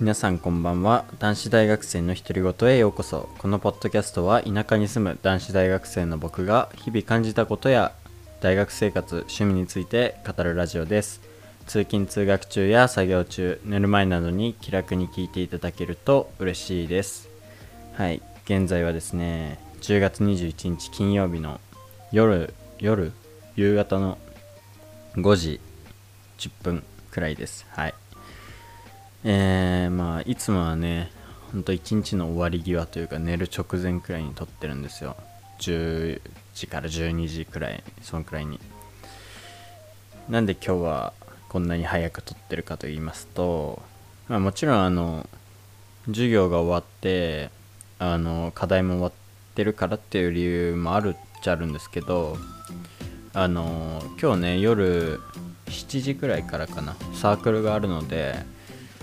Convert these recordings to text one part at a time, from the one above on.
皆さんこんばんは。男子大学生の独り言へようこそ。このポッドキャストは田舎に住む男子大学生の僕が日々感じたことや大学生活趣味について語るラジオです。通勤通学中や作業中寝る前などに気楽に聞いていただけると嬉しいです。はい。現在はですね10月21日金曜日の夜夜夕方の5時10分くらいです。はい。えー、まあいつもはねほんと一日の終わり際というか寝る直前くらいに撮ってるんですよ。10時から12時くらいそのくらいに。なんで今日はこんなに早く撮ってるかと言いますと、まあ、もちろんあの授業が終わってあの課題も終わってるからっていう理由もあるっちゃあるんですけどあの今日ね夜7時くらいからかなサークルがあるので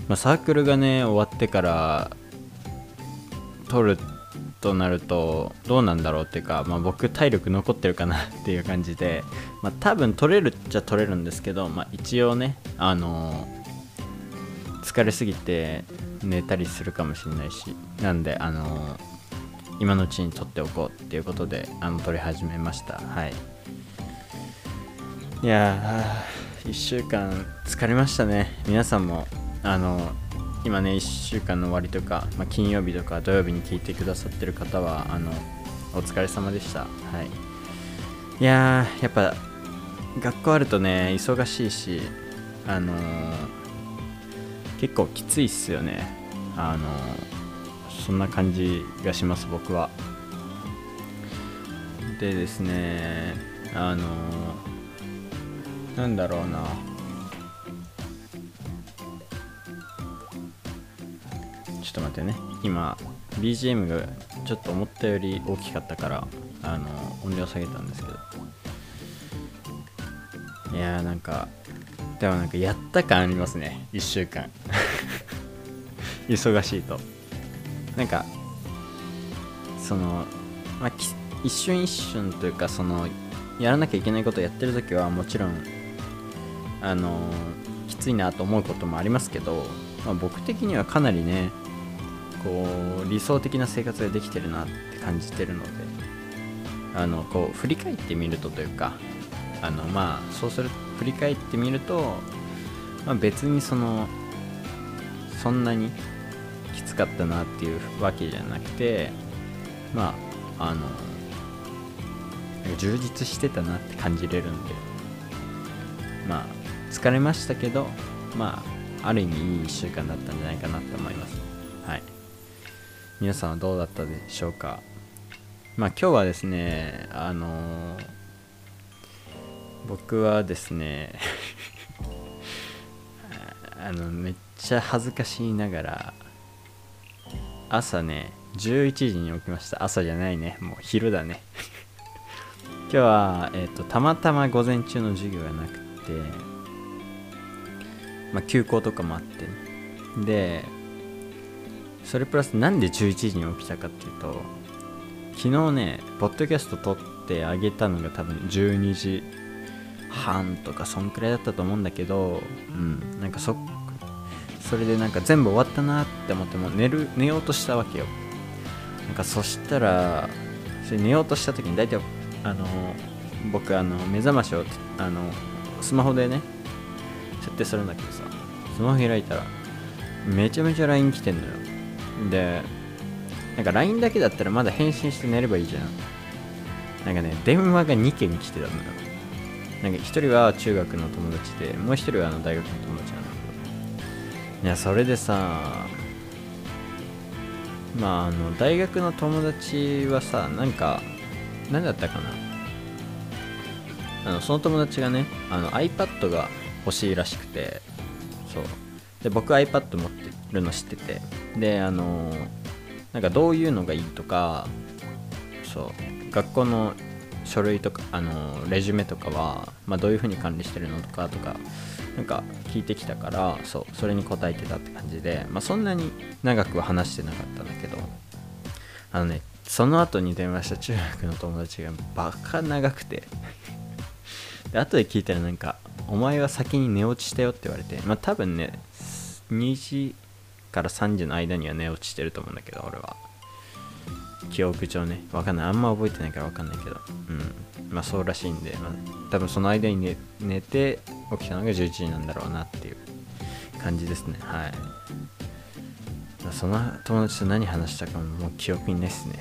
まあ、サークルがね終わってから取るとなるとどうなんだろうっていうか、まあ、僕体力残ってるかな っていう感じで、まあ、多分取れるっちゃ取れるんですけど、まあ、一応ねあの、疲れすぎて寝たりするかもしれないしなんであの、今のうちに取っておこうっていうことであの取り始めました。はい。いやー1週間疲れましたね。皆さんもあの今ね1週間の終わりとか、まあ、金曜日とか土曜日に聞いてくださってる方はあのお疲れ様でした。はい。いやーやっぱ学校あるとね忙しいしあのー、結構きついっすよね。あのー、そんな感じがします僕は。でですねあのー、なんだろうな。ょっと待ってね。今 BGM がちょっと思ったより大きかったからあの音量下げたんですけど。いやーなんかでもなんかやった感ありますね。1週間。忙しいと。なんかその、まあ、一瞬一瞬というかそのやらなきゃいけないことをやってる時はもちろんあのきついなと思うこともありますけど、まあ、僕的にはかなりねこう理想的な生活ができてるなって感じてるのであのこう振り返ってみるとというかあのまあそうする振り返ってみると、まあ、別にそのそんなにきつかったなっていうわけじゃなくてまああの充実してたなって感じれるんでまあ疲れましたけどまあある意味いい1週間だったんじゃないかなって思います。はい。皆さんはどうだったでしょうか？まあ今日はですねあのー、僕はですね あのめっちゃ恥ずかしいながら朝ね11時に起きました。朝じゃないね。もう昼だね。今日は、えーと、たまたま午前中の授業がなくてまあ休校とかもあってね。でそれプラスなんで11時に起きたかっていうと昨日ねポッドキャスト撮ってあげたのが多分12時半とかそんくらいだったと思うんだけどうんなんかそそれでなんか全部終わったなって思っても寝る寝ようとしたわけよ。なんかそしたらそれ寝ようとした時に大体あの僕あの目覚ましをあのスマホでね設定するんだけどさスマホ開いたらめちゃめちゃ LINE 来てんのよ。でなんか LINE だけだったらまだ返信して寝ればいいじゃん。なんかね電話が2件来てたのよ。なんか1人は中学の友達でもう1人はあの大学の友達なんだけど。いやそれでさまああの大学の友達はさなんか何だったかな。あのその友達がねあの iPad が欲しいらしくて。そう。で僕 iPad 持ってるの知ってて。であのなんかどういうのがいいとかそう学校の書類とかあのレジュメとかは、まあ、どういうふうに管理してるのとかとかなんか聞いてきたからそうそれに答えてたって感じで、まあ、そんなに長くは話してなかったんだけどあのねその後に電話した中学の友達がバカ長くて。で後で聞いたらなんかお前は先に寝落ちしたよって言われてまあ多分ね2時から3時の間には寝落ちしてると思うんだけど俺は。記憶上ね。わかんない。あんま覚えてないからわかんないけど。うん。まあそうらしいんで、まあ、多分その間に寝寝て起きたのが11時なんだろうなっていう感じですね。はい。その友達と何話したかももう記憶にないっすね。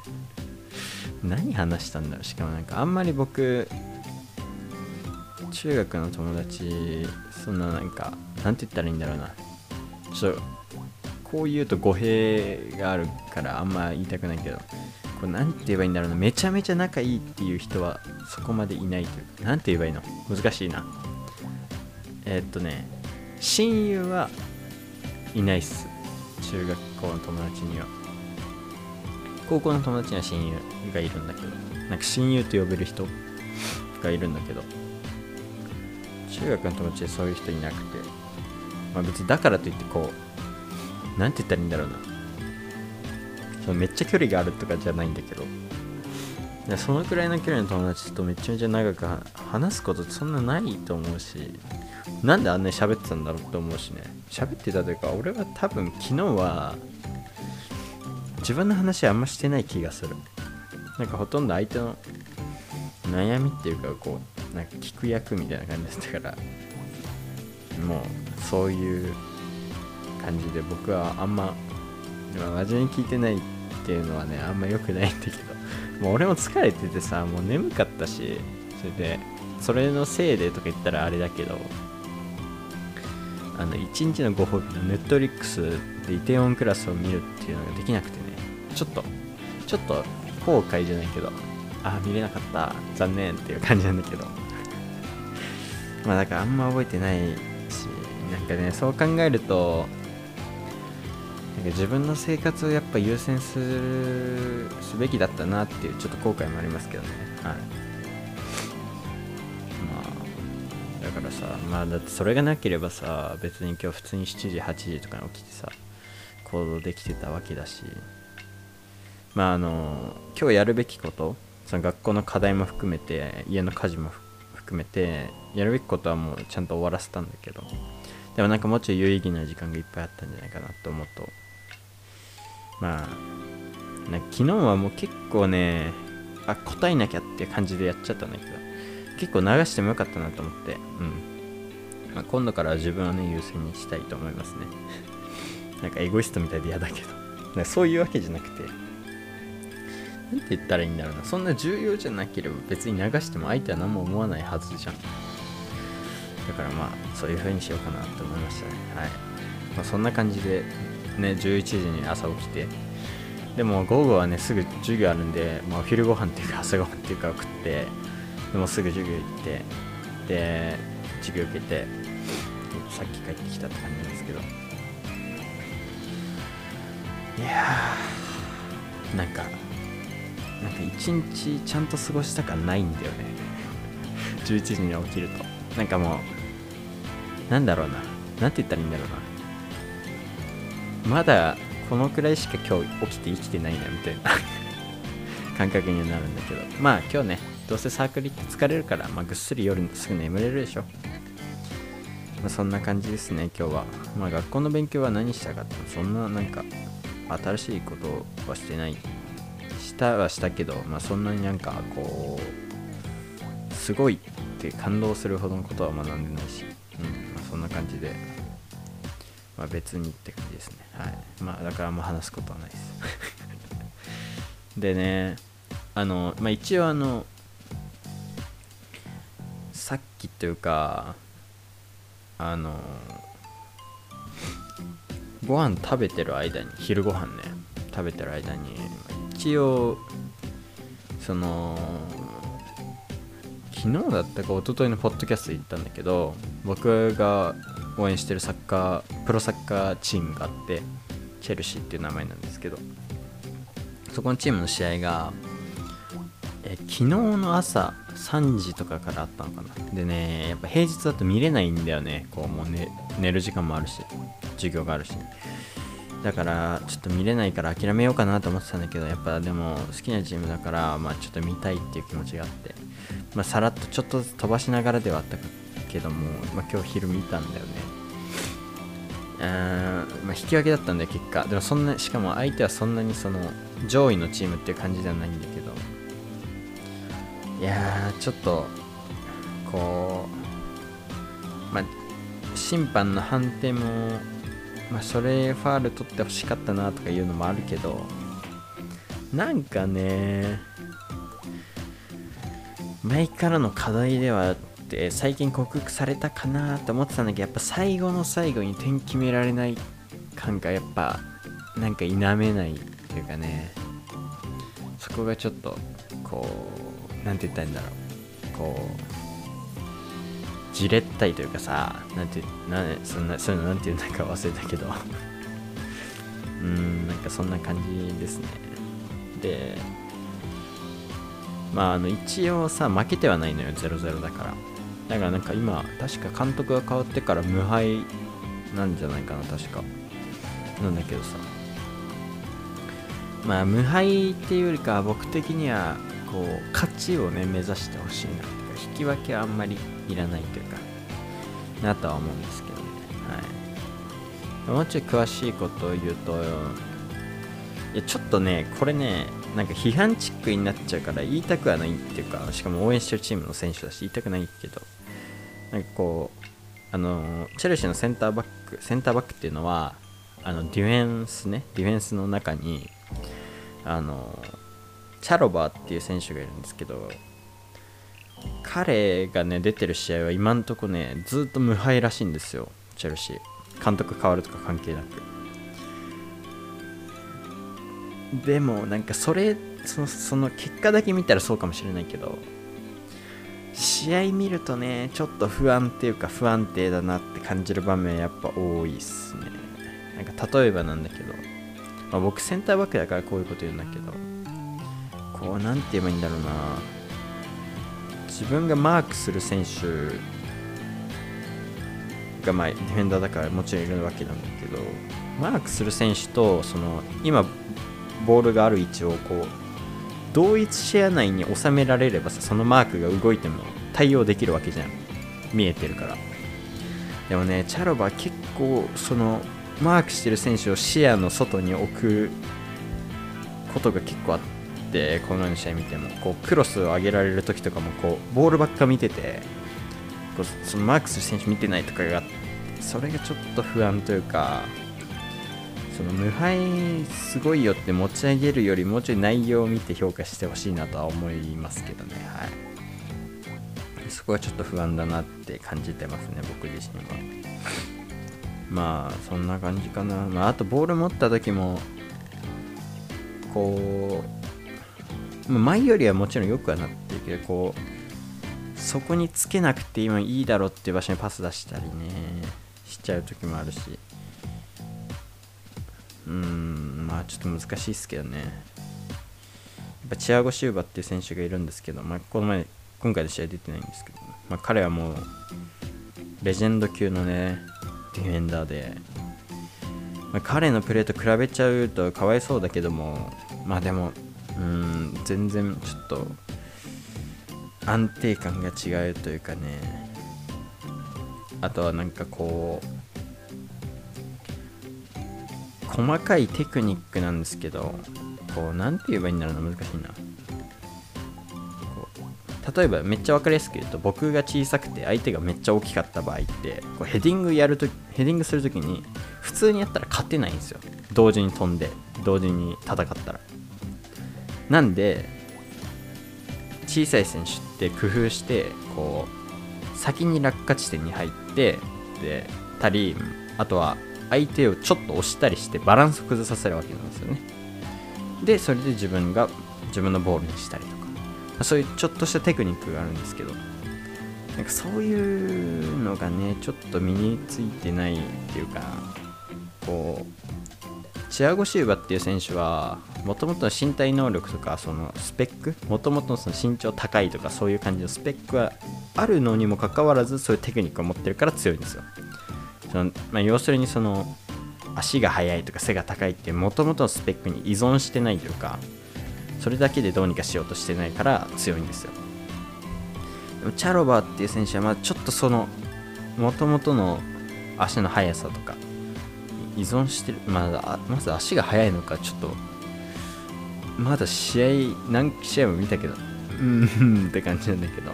何話したんだろう。しかもなんかあんまり僕中学の友達そんななんかなんて言ったらいいんだろうな。ちょっとこう言うと語弊があるからあんま言いたくないけど。これなんて言えばいいんだろうな。めちゃめちゃ仲いいっていう人はそこまでいないという。かなんて言えばいいの？難しいな。えーっとね。親友はいないっす。中学校の友達には。高校の友達には親友がいるんだけど。なんか親友と呼べる人がいるんだけど。中学の友達でそういう人いなくて。まあ別にだからといってこうなんて言ったらいいんだろうな。そのめっちゃ距離があるとかじゃないんだけど。そのくらいの距離の友達とめちゃめちゃ長く話すことそんなないと思うしなんであんなに喋ってたんだろうって思うしね。喋ってたというか俺は多分昨日は自分の話あんましてない気がする。なんかほとんど相手の悩みっていうかこうなんか聞く役みたいな感じだったからもうそういう感じで僕はあんま、真面目に聞いてないっていうのはねあんま良くないんだけどもう俺も疲れててさもう眠かったしそれでそれのせいでとか言ったらあれだけどあの1日のご褒美のネットリックスでイテオンクラスを見るっていうのができなくてね。ちょっとちょっと後悔じゃないけどああ見れなかった残念っていう感じなんだけど。まあだからあんま覚えてないし。かねそう考えるとなんか自分の生活をやっぱ優先するすべきだったなっていうちょっと後悔もありますけどね。はい。まあだからさまあだってそれがなければさ別に今日普通に7時8時とかに起きてさ行動できてたわけだし。まああの今日やるべきことその学校の課題も含めて家の家事も含めてやるべきことはもうちゃんと終わらせたんだけど。でもなんかもうちょい有意義な時間がいっぱいあったんじゃないかなと思うと。まあな昨日はもう結構ねあ答えなきゃって感じでやっちゃったんだけど結構流してもよかったなと思って。うん、まあ、今度からは自分をね優先にしたいと思いますね。なんかエゴイストみたいで嫌だけど。なんかそういうわけじゃなくてなんて言ったらいいんだろうな。そんな重要じゃなければ別に流しても相手は何も思わないはずじゃん。だからまあそういう風にしようかなと思いましたね。はい、まあ、そんな感じでね11時に朝起きて。でも午後はねすぐ授業あるんで、まあ、お昼ご飯っていうか朝ごはんっていうか食ってでもすぐ授業行ってで授業受けてさっき帰ってきたって感じなんですけど。いやーなんかなんか一日ちゃんと過ごした感ないんだよね。11時に起きると。なんかもうなんだろうな。なんて言ったらいいんだろうな。まだこのくらいしか今日起きて生きてないなみたいな。感覚にはなるんだけど。まあ今日ねどうせサークル行って疲れるから、まあ、ぐっすり夜すぐ眠れるでしょ、まあ、そんな感じですね今日は。まあ学校の勉強は何したかってそんななんか新しいことはしてない。したはしたけど、まあ、そんなになんかこうすごいって感動するほどのことは学んでないし、な感じで、まあ、別にって感じですね。はい。まあだからあんま話すことはないです。でねあの、まあ、一応あのさっきというかあのご飯食べてる間に昼ご飯ね食べてる間に一応その昨日だったか一昨日のポッドキャストで言ったんだけど僕が応援してるサッカープロサッカーチームがあってチェルシーっていう名前なんですけどそこのチームの試合がえ昨日の朝3時とかからあったのかな。でねやっぱ平日だと見れないんだよね。こうもう、ね、寝る時間もあるし授業があるし。だからちょっと見れないから諦めようかなと思ってたんだけどやっぱでも好きなチームだからまあちょっと見たいっていう気持ちがあって。まあさらっとちょっとずつ飛ばしながらではあったけども、まあ、今日昼見たんだよね。まあ、引き分けだったんだよ結果。でもそんなしかも相手はそんなにその上位のチームっていう感じではないんだけど。いやちょっとこうまあ審判の判定もまあそれファール取ってほしかったなとかいうのもあるけどなんかね前からの課題ではあって最近克服されたかなと思ってたんだけどやっぱ最後の最後に点決められない感がやっぱなんか否めないというかね。そこがちょっとこう何て言ったらいいんだろう。こうじれったいというかさなんてなそんなそういうのなんて言うんだか忘れたけど。うんなんかそんな感じですね。でまああの一応さ負けてはないのよ0-0だから。だからなんか今確か監督が変わってから無敗なんじゃないかな確か。なんだけどさ。まあ無敗っていうよりか僕的にはこう勝ちをね目指してほしいな引き分けはあんまりいらないというかなとは思うんですけどね。はい。もうちょい詳しいことを言うといやちょっとねこれねなんか批判チックになっちゃうから言いたくはないっていうかしかも応援してるチームの選手だし言いたくないけどなんかこうあのチェルシーのセンターバックセンターバックっていうのはあのディフェンスねディフェンスの中にあのチャロバーっていう選手がいるんですけど彼がね出てる試合は今んとこねずっと無敗らしいんですよチェルシー。監督変わるとか関係なく。でもなんかそれそのその結果だけ見たらそうかもしれないけど試合見るとねちょっと不安っていうか不安定だなって感じる場面やっぱ多いっすね。なんか例えばなんだけど、まあ、僕センターバックだからこういうこと言うんだけどこう何て言えばいいんだろうな。自分がマークする選手がまあディフェンダーだからもちろんいるわけなんだけどマークする選手とその今ボールがある位置をこう同一視野内に収められればさそのマークが動いても対応できるわけじゃん。見えてるから。でもねチャロバ結構そのマークしてる選手を視野の外に置くことが結構あってこのような試合見ても。こうクロスを上げられる時とかもこうボールばっか見ててこうそのマークする選手見てないとかがあってそれがちょっと不安というかその無敗すごいよって持ち上げるよりもうちょい内容を見て評価してほしいなとは思いますけどね。はい。そこはちょっと不安だなって感じてますね僕自身は。まあそんな感じかな、まあ、あとボール持った時もこう、ま、前よりはもちろん良くはなってるけどこうそこにつけなくて今いいだろうっていう場所にパス出したりねしちゃう時もあるし。うんまあちょっと難しいですけどね。やっぱチアゴ・シューバっていう選手がいるんですけど、まあ、この前今回の試合出てないんですけど、まあ、彼はもうレジェンド級のねディフェンダーで、まあ、彼のプレーと比べちゃうとかわいそうだけどもまあでもうん全然ちょっと安定感が違うというかね。あとはなんかこう細かいテクニックなんですけどこう何て言えばいいんだろうな難しいな。例えばめっちゃ分かりやすく言うと僕が小さくて相手がめっちゃ大きかった場合ってこうヘディングやるとヘディングするときに普通にやったら勝てないんですよ。同時に飛んで同時に戦ったら。なんで小さい選手って工夫してこう先に落下地点に入ってでたりあとは相手をちょっと押したりしてバランスを崩させるわけなんですよね。でそれで自分が自分のボールにしたりとか。そういうちょっとしたテクニックがあるんですけど。なんかそういうのがねちょっと身についてないっていうかこうチアゴ・シューバっていう選手はもともと身体能力とかそのスペックもともとの身長高いとかそういう感じのスペックはあるのにもかかわらずそういうテクニックを持ってるから強いんですよ。その、まあ、要するにその足が速いとか背が高いってもともとのスペックに依存してないというかそれだけでどうにかしようとしてないから強いんですよ。でもチャロバーっていう選手はまあちょっとそのもともとの足の速さとか依存してるまだまず足が速いのかちょっとまだ試合何試合も見たけどうんって感じなんだけど、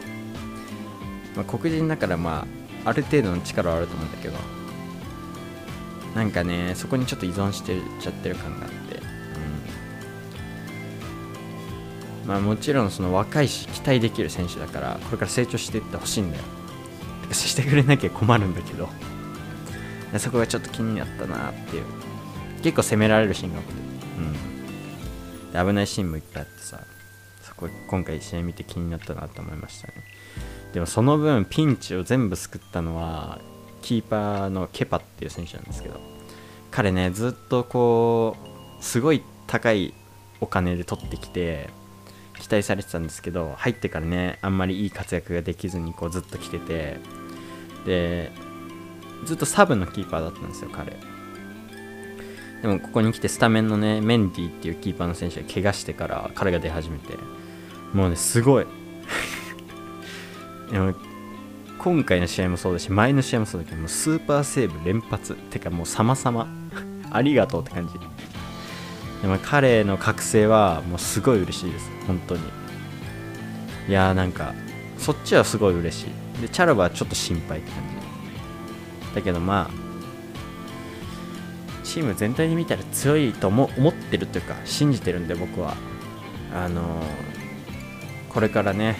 まあ、黒人だからまあある程度の力はあると思うんだけど。なんかねそこにちょっと依存してちゃってる感があって。うん。まあもちろんその若いし期待できる選手だからこれから成長していってほしいんだよ。してくれなきゃ困るんだけど。そこがちょっと気になったなっていう。結構攻められるシーンが多くて。うん。危ないシーンもいっぱいあってさ。そこ今回試合見て気になったなと思いましたね。でもその分ピンチを全部救ったのはキーパーのケパっていう選手なんですけど彼ねずっとこうすごい高いお金で取ってきて期待されてたんですけど入ってからねあんまりいい活躍ができずにこうずっと来ててでずっとサブのキーパーだったんですよ彼。でもここに来てスタメンのねメンディっていうキーパーの選手が怪我してから彼が出始めてもうねすごい。今回の試合もそうだし前の試合もそうだけどもうスーパーセーブ連発。てかもう様々。ありがとうって感じ。でも彼の覚醒はもうすごい嬉しいです。本当に。いやーなんかそっちはすごい嬉しい。でチャラバはちょっと心配って感じ。だけどまあチーム全体で見たら強いと思思ってるというか信じてるんで僕は。あのー、これからね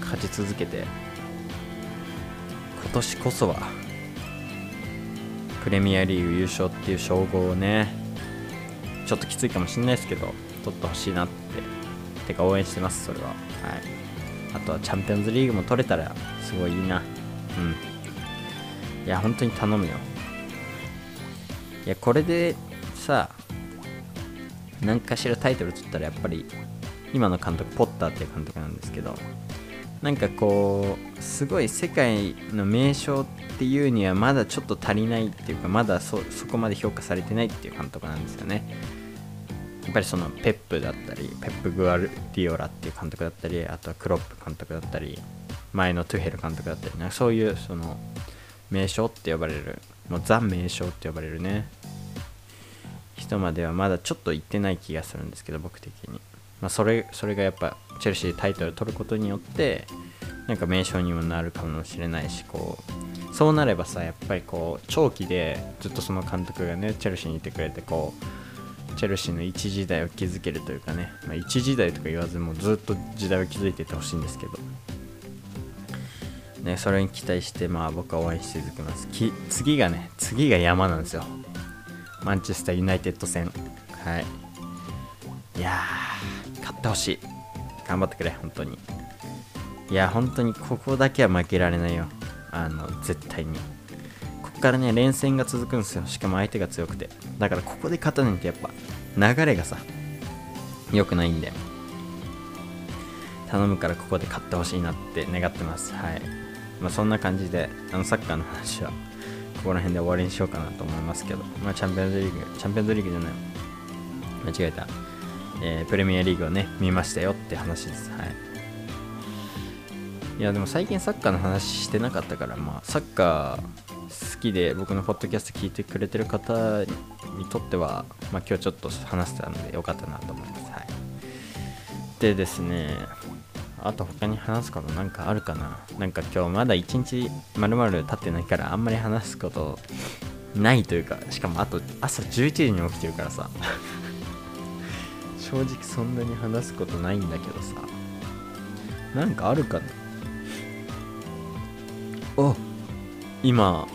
勝ち続けて。今年こそはプレミアリーグ優勝っていう称号をねちょっときついかもしれないですけど取ってほしいなっててか応援してますそれは。はい。あとはチャンピオンズリーグも取れたらすごいいいな。うん。いや本当に頼むよ。いやこれでさ何かしらタイトル取ったらやっぱり今の監督ポッターっていう監督なんですけどなんかこうすごい世界の名称っていうにはまだちょっと足りないっていうかまだそそこまで評価されてないっていう監督なんですよね。やっぱりそのペップだったりペップ・グアルディオラっていう監督だったりあとはクロップ監督だったり前のトゥヘル監督だったりなんかそういうその名称って呼ばれるもうザ名称って呼ばれるね人まではまだちょっと行ってない気がするんですけど僕的に、まあ、それそれがやっぱチェルシーでタイトルを取ることによってなんか名称にもなるかもしれないしこうそうなればさやっぱりこう長期でずっとその監督がねチェルシーにいてくれてこうチェルシーの一時代を築けるというかね、まあ、一時代とか言わずもうずっと時代を築いていってほしいんですけど、ね、それに期待してまあ僕は応援し続けます。き次がね次が山なんですよ。マンチェスターユナイテッド戦。はい。いやーってほしい。頑張ってくれ本当に。いや本当にここだけは負けられないよ。あの絶対に。ここからね連戦が続くんですよ。しかも相手が強くて。だからここで勝たないとやっぱ流れがさ良くないんで。頼むからここで勝ってほしいなって願ってます。はい。まあそんな感じであのサッカーの話はここら辺で終わりにしようかなと思いますけど。まあチャンピオンズリーグチャンピオンズリーグじゃない。間違えた、えー、プレミアリーグをね見ましたよって話です。はい。いやでも最近サッカーの話してなかったからまあサッカー好きで僕のポッドキャスト聞いてくれてる方にとっては、まあ、今日ちょっと話せたのでよかったなと思います。はい、でですね、あと他に話すことなんかあるかな？なんか今日まだ一日まるまる経ってないからあんまり話すことないというか、しかもあと朝11時に起きてるからさ。正直そんなに話すことないんだけどさ、なんかあるかなお今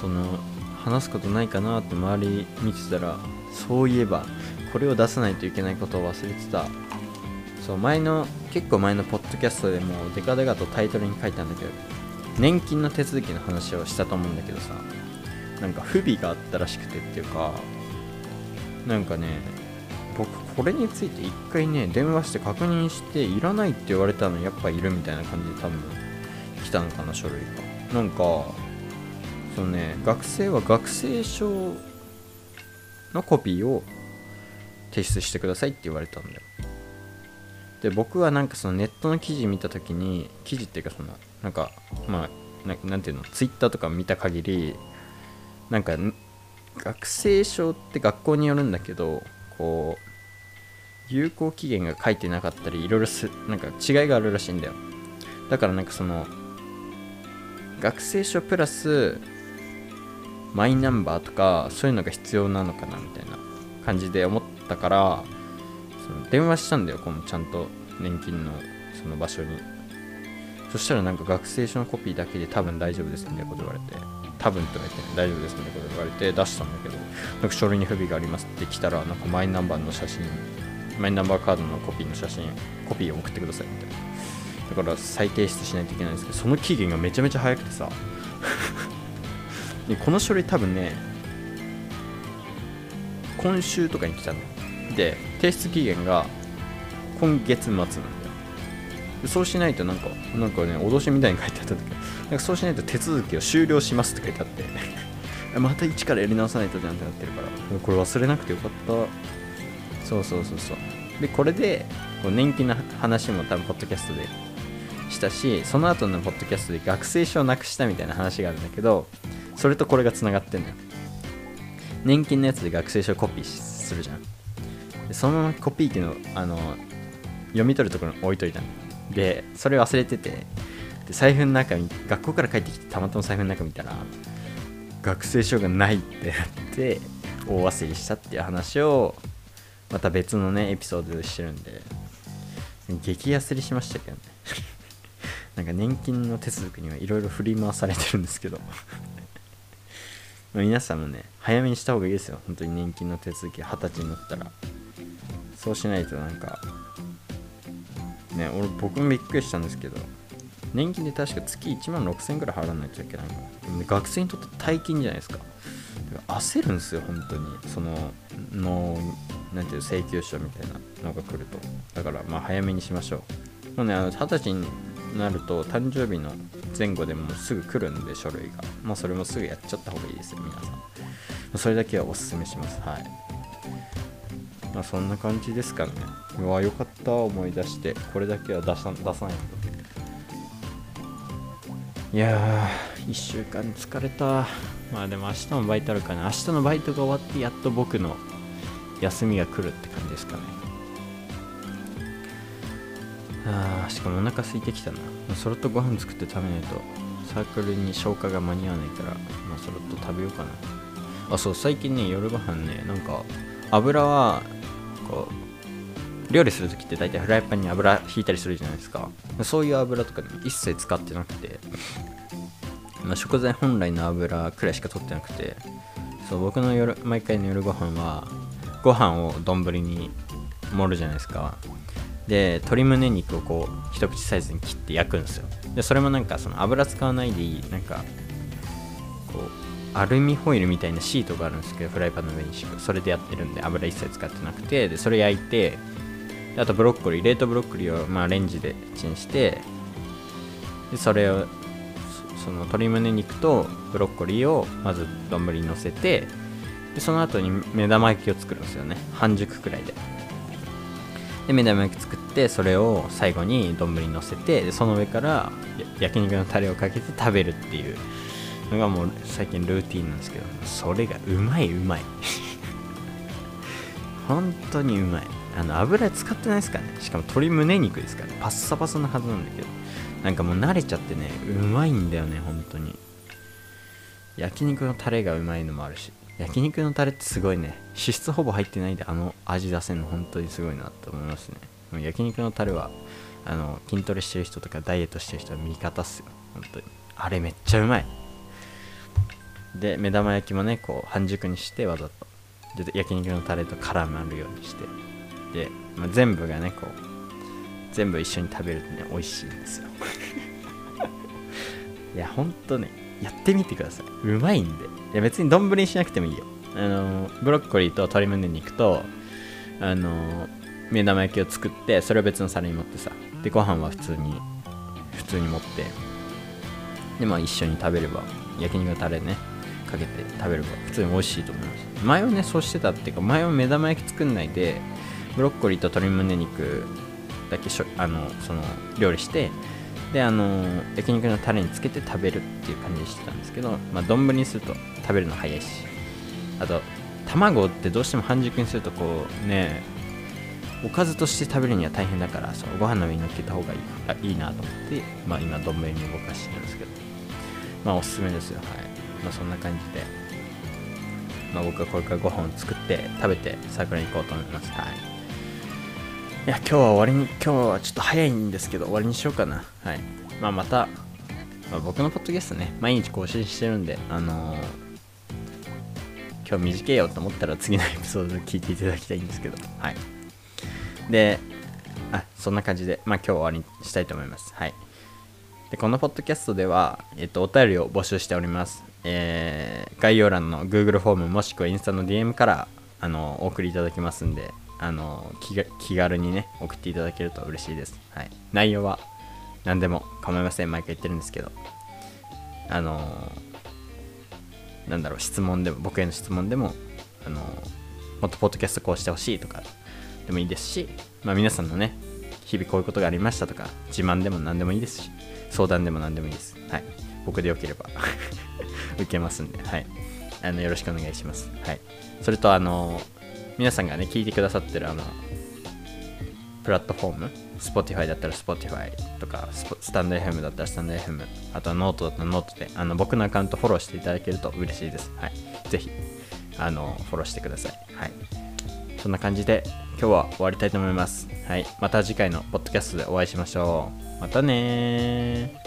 その話すことないかなって周り見てたらそういえばこれを出さないといけないことを忘れてた。そう前の結構前のポッドキャストでもデカデカとタイトルに書いたんだけど年金の手続きの話をしたと思うんだけどさ。なんか不備があったらしくてっていうかなんかね僕これについて一回ね電話して確認していらないって言われたのやっぱいるみたいな感じで多分来たのかな書類がなんかそのね学生は学生証のコピーを提出してくださいって言われたんだよ。で僕はなんかそのネットの記事見た時に記事っていうかそのなんかまあなんていうのツイッターとか見た限りなんか学生証って学校によるんだけどこう有効期限が書いてなかったりいろいろすなんか違いがあるらしいんだよ。だからなんかその学生証プラスマイナンバーとかそういうのが必要なのかなみたいな感じで思ったからその電話したんだよこのちゃんと年金のその場所に。そしたらなんか学生証のコピーだけで多分大丈夫ですみたいなこと言われて多分とか言って大丈夫ですみたいなこと言われて出したんだけどなんか書類に不備がありますって来たらなんかマイナンバーの写真マイナンバーカードのコピーの写真コピーを送ってくださいみたいな。だから再提出しないといけないんですけどその期限がめちゃめちゃ早くてさ。でこの書類多分ね今週とかに来たの。で提出期限が今月末なんだよ。でそうしないとなんかなんかね脅しみたいに書いてあったんだけどなんかそうしないと手続きを終了しますって書いてあって。また一からやり直さないとじゃんってなってるから。これ忘れなくてよかったそうそうそうそう。でこれでこう年金の話も多分ポッドキャストでしたしその後のポッドキャストで学生証をなくしたみたいな話があるんだけどそれとこれがつながってんのよ。年金のやつで学生証コピーするじゃん。でそのままコピー機のあの読み取るところに置いといたの。でそれ忘れてて。で財布の中に学校から帰ってきてたまたま財布の中見たら学生証がないってなって大忘れしたっていう話をまた別のねエピソードしてるんで激痩りしましたけどね。なんか年金の手続きにはいろいろ振り回されてるんですけど。皆さんもね早めにした方がいいですよ。本当に年金の手続き二十歳になったら。そうしないとなんかね俺僕もびっくりしたんですけど。年金で確か月1万6000円ぐらい払わないといけないの。学生にとって大金じゃないですか。焦るんですよ本当にそののなんていう請求書みたいなのが来るとだからまあ早めにしましょうもうね二十歳になると誕生日の前後でもすぐ来るんで書類が。まあそれもすぐやっちゃった方がいいですよ皆さん。それだけはおすすめします。はい。まあそんな感じですかね。うわよかった思い出して。これだけは出さ出さないと。いやー。1週間疲れた。まあでも明日もバイトあるかな明日のバイトが終わってやっと僕の休みが来るって感じですかね。あしかもお腹空いてきたな。そろっとご飯作って食べないと。サークルに消化が間に合わないから、まあ、そろっと食べようかな。あそう最近ね夜ご飯ねなんか油はこう料理する時って大体フライパンに油引いたりするじゃないですか。そういう油とか、ね、一切使ってなくて、まあ、食材本来の油くらいしか取ってなくてそう僕の夜毎回の夜ご飯はご飯を丼に盛るじゃないですか。で鶏胸肉をこう一口サイズに切って焼くんですよ。でそれもなんかその油使わないでいいなんかこうアルミホイルみたいなシートがあるんですけどフライパンの上に敷く。それでやってるんで油一切使ってなくてでそれ焼いてあとブロッコリー冷凍ブロッコリーをまあレンジでチンしてでそれをその鶏胸肉とブロッコリーをまず丼にのせてでその後に目玉焼きを作るんですよね。半熟くらいで。で目玉焼き作ってそれを最後に丼にのせてでその上から焼肉のタレをかけて食べるっていうのがもう最近ルーティンなんですけどそれがうまいうまい。本当にうまい。あの油使ってないですかね。しかも鶏胸肉ですからね。パッサパサなはずなんだけど。なんかもう慣れちゃってねうまいんだよね本当に。焼肉のタレがうまいのもあるし。焼肉のタレってすごいね。脂質ほぼ入ってないであの味出せるの本当にすごいなと思いますね。焼肉のタレはあの筋トレしてる人とかダイエットしてる人は味方っすよ。本当に。あれめっちゃうまい。で目玉焼きもねこう半熟にしてわざと。で焼肉のタレと絡まるようにして。で、まあ、全部がねこう全部一緒に食べるとね美味しいんですよ。いやほんとねやってみてください。うまいんで。いや別に丼にしなくてもいいよ。あのブロッコリーと鶏胸肉とあの目玉焼きを作ってそれを別の皿に盛ってさでご飯は普通に普通に持ってでまあ一緒に食べれば焼肉のタレねかけて食べれば普通に美味しいと思います。前はねそうしてたっていうか前は目玉焼き作んないでブロッコリーと鶏胸肉だけしょあのその料理してであの焼肉のタレにつけて食べるっていう感じにしてたんですけどまあ丼にすると食べるの早いしあと卵ってどうしても半熟にするとこうねおかずとして食べるには大変だからそうご飯の上に乗っけた方がいいあいいなと思って、まあ、今丼に動かしてるんですけどまあおすすめですよ。はい。まあそんな感じで、まあ、僕はこれからご飯を作って食べて桜に行こうと思います。はい。いや今日は終わりに今日はちょっと早いんですけど終わりにしようかな。はい。まあまた、まあ、僕のポッドキャストね毎日更新してるんであのー今日短いよと思ったら次のエピソード聞いていただきたいんですけど。はい。であそんな感じでまあ今日は終わりにしたいと思います。はい。でこのポッドキャストでは、えっと、お便りを募集しております、えー概要欄の Google フォームもしくはインスタの DM からあのお送りいただけますんであの気が気軽にね送っていただけると嬉しいです、はい、内容は何でも構いません。毎回言ってるんですけど。あのなんだろう質問でも僕への質問でもあのもっとポッドキャストこうしてほしいとかでもいいですし、まあ、皆さんのね日々こういうことがありましたとか自慢でも何でもいいですし相談でも何でもいいです。はい。僕でよければ 受けますんで。はい。あのよろしくお願いします。はい。それとあの皆さんがね聞いてくださってるあのプラットフォーム Spotify だったら Spotify とかスポスタンド FM だったらスタンド FM あとはノートだったらノートであの僕のアカウントフォローしていただけると嬉しいです。はい。ぜひあのフォローしてください。はい。そんな感じで今日は終わりたいと思います。はい。また次回のポッドキャストでお会いしましょう。またねー。